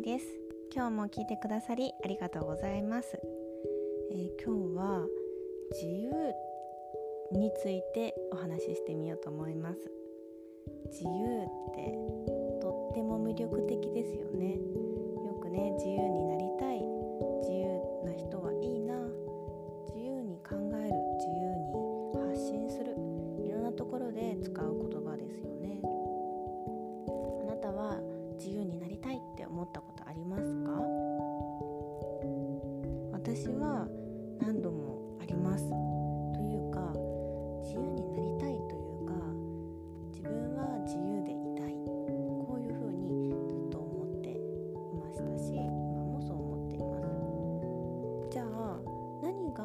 いです。今日も聞いてくださりありがとうございます、えー、今日は自由についてお話ししてみようと思います。自由ってとっても魅力的ですよね。よくね自由になりたい。自由な人はいいな。自由に考える。自由に発信する。いろんなところで使う私は何度もあります。というか自由になりたいというか自分は自由でいたい。こういうふうにずっと思っていましたし今もそう思っています。じゃあ何が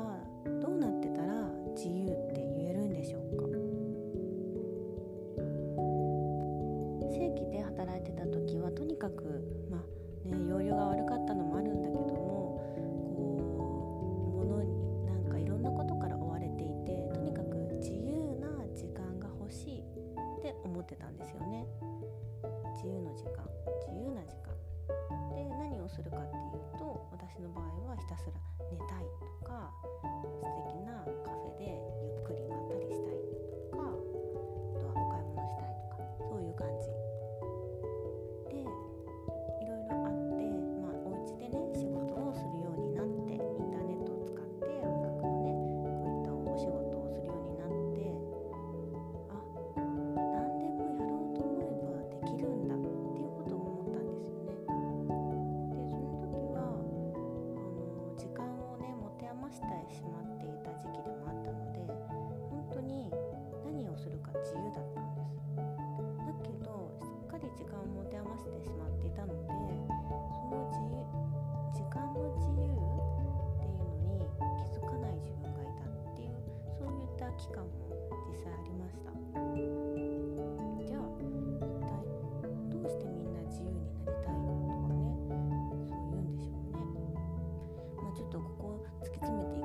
どうなってたら自由って言えるんでしょうか？正規で働いてた時はとにかくまあね容量が悪かったのもある間も実際ありました。じゃあ一体どうしてみんな自由になりたいとかねそう言うんでしょうね。まあちょっとここ突き詰めてい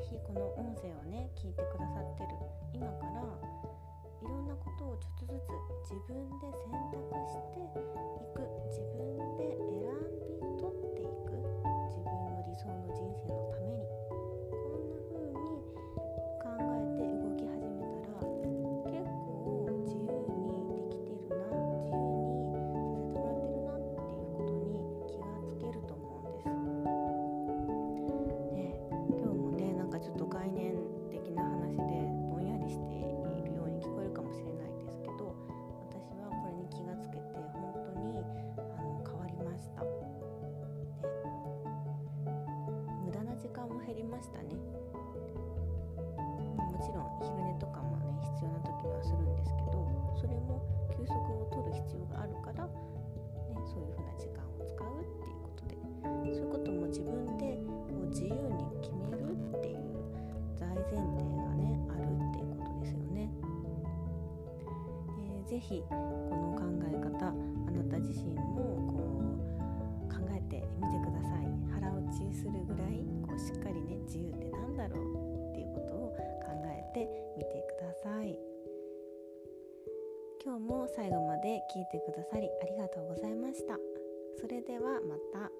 ひこの音声をね聞いてくださってる今からいろんなことをちょっとずつ自分で選択ましたねもちろん昼寝とかもね必要な時にはするんですけどそれも休息を取る必要があるから、ね、そういう風な時間を使うっていうことでそういうことも自分でこう自由に決めるっていう大前提がねあるっていうことですよね。ぜひこの考え方あなた自身もこう考えてみてください腹落ちするぐらいしっかりね自由って何だろうっていうことを考えてみてください今日も最後まで聞いてくださりありがとうございましたそれではまた。